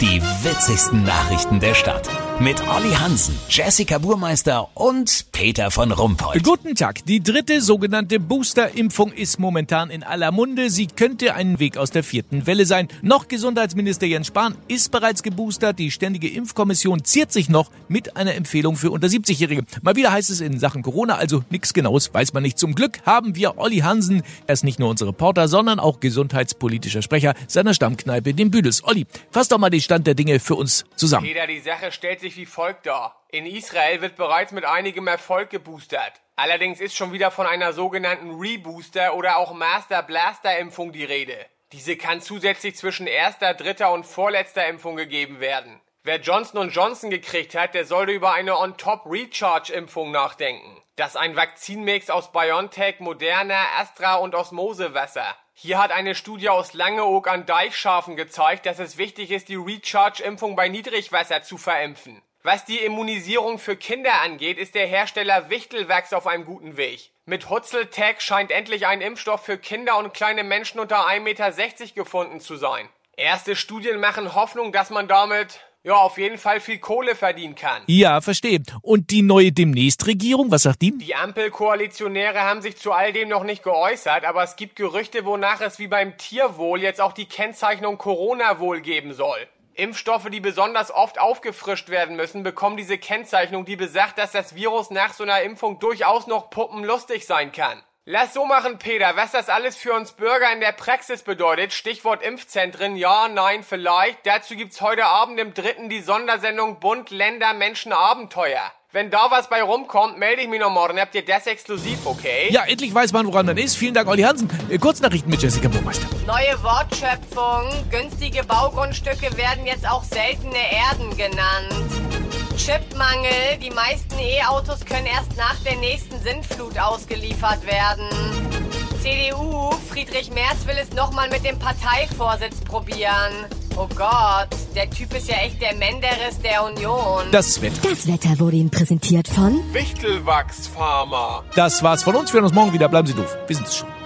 Die witzigsten Nachrichten der Stadt. Mit Olli Hansen, Jessica Burmeister und Peter von Rumpold. Guten Tag. Die dritte sogenannte Booster-Impfung ist momentan in aller Munde. Sie könnte ein Weg aus der vierten Welle sein. Noch Gesundheitsminister Jens Spahn ist bereits geboostert. Die Ständige Impfkommission ziert sich noch mit einer Empfehlung für unter 70-Jährige. Mal wieder heißt es in Sachen Corona, also nichts Genaues weiß man nicht. Zum Glück haben wir Olli Hansen. Er ist nicht nur unser Reporter, sondern auch gesundheitspolitischer Sprecher seiner Stammkneipe, dem Büdels. Olli, fass doch mal den Stand der Dinge für uns zusammen. Peter, die Sache stellt sich wie folgt dar. In Israel wird bereits mit einigem Erfolg geboostert. Allerdings ist schon wieder von einer sogenannten Rebooster oder auch Master Blaster Impfung die Rede. Diese kann zusätzlich zwischen erster, dritter und vorletzter Impfung gegeben werden. Wer Johnson Johnson gekriegt hat, der sollte über eine On-Top-Recharge-Impfung nachdenken. Das ist ein Vakzinmix aus BioNTech, Moderna, Astra und Osmosewasser. Hier hat eine Studie aus Langeoog an Deichschafen gezeigt, dass es wichtig ist, die Recharge-Impfung bei Niedrigwasser zu verimpfen. Was die Immunisierung für Kinder angeht, ist der Hersteller Wichtelwachs auf einem guten Weg. Mit Hutzeltech scheint endlich ein Impfstoff für Kinder und kleine Menschen unter 1,60 Meter gefunden zu sein. Erste Studien machen Hoffnung, dass man damit ja, auf jeden Fall viel Kohle verdienen kann. Ja, verstehe. Und die neue Demnächst-Regierung, was sagt die? Die Ampelkoalitionäre haben sich zu all dem noch nicht geäußert, aber es gibt Gerüchte, wonach es wie beim Tierwohl jetzt auch die Kennzeichnung Corona-Wohl geben soll. Impfstoffe, die besonders oft aufgefrischt werden müssen, bekommen diese Kennzeichnung, die besagt, dass das Virus nach so einer Impfung durchaus noch puppenlustig sein kann. Lass so machen, Peter, was das alles für uns Bürger in der Praxis bedeutet, Stichwort Impfzentren, ja, nein, vielleicht, dazu gibt's heute Abend im dritten die Sondersendung Bund, Länder, Menschen, Abenteuer. Wenn da was bei rumkommt, melde ich mich noch morgen. Habt ihr das exklusiv, okay? Ja, endlich weiß man, woran man ist. Vielen Dank, Olli Hansen. Äh, Kurznachrichten mit Jessica Burmeister. Neue Wortschöpfung. Günstige Baugrundstücke werden jetzt auch seltene Erden genannt. Chipmangel. Die meisten E-Autos können erst nach der nächsten Sintflut ausgeliefert werden. CDU. Friedrich Merz will es nochmal mit dem Parteivorsitz probieren. Oh Gott, der Typ ist ja echt der Menderes der Union. Das Wetter. Das Wetter wurde Ihnen präsentiert von Wichtelwachsfarmer. Das war's von uns. Wir hören uns morgen wieder. Bleiben Sie doof. Wir sind es schon.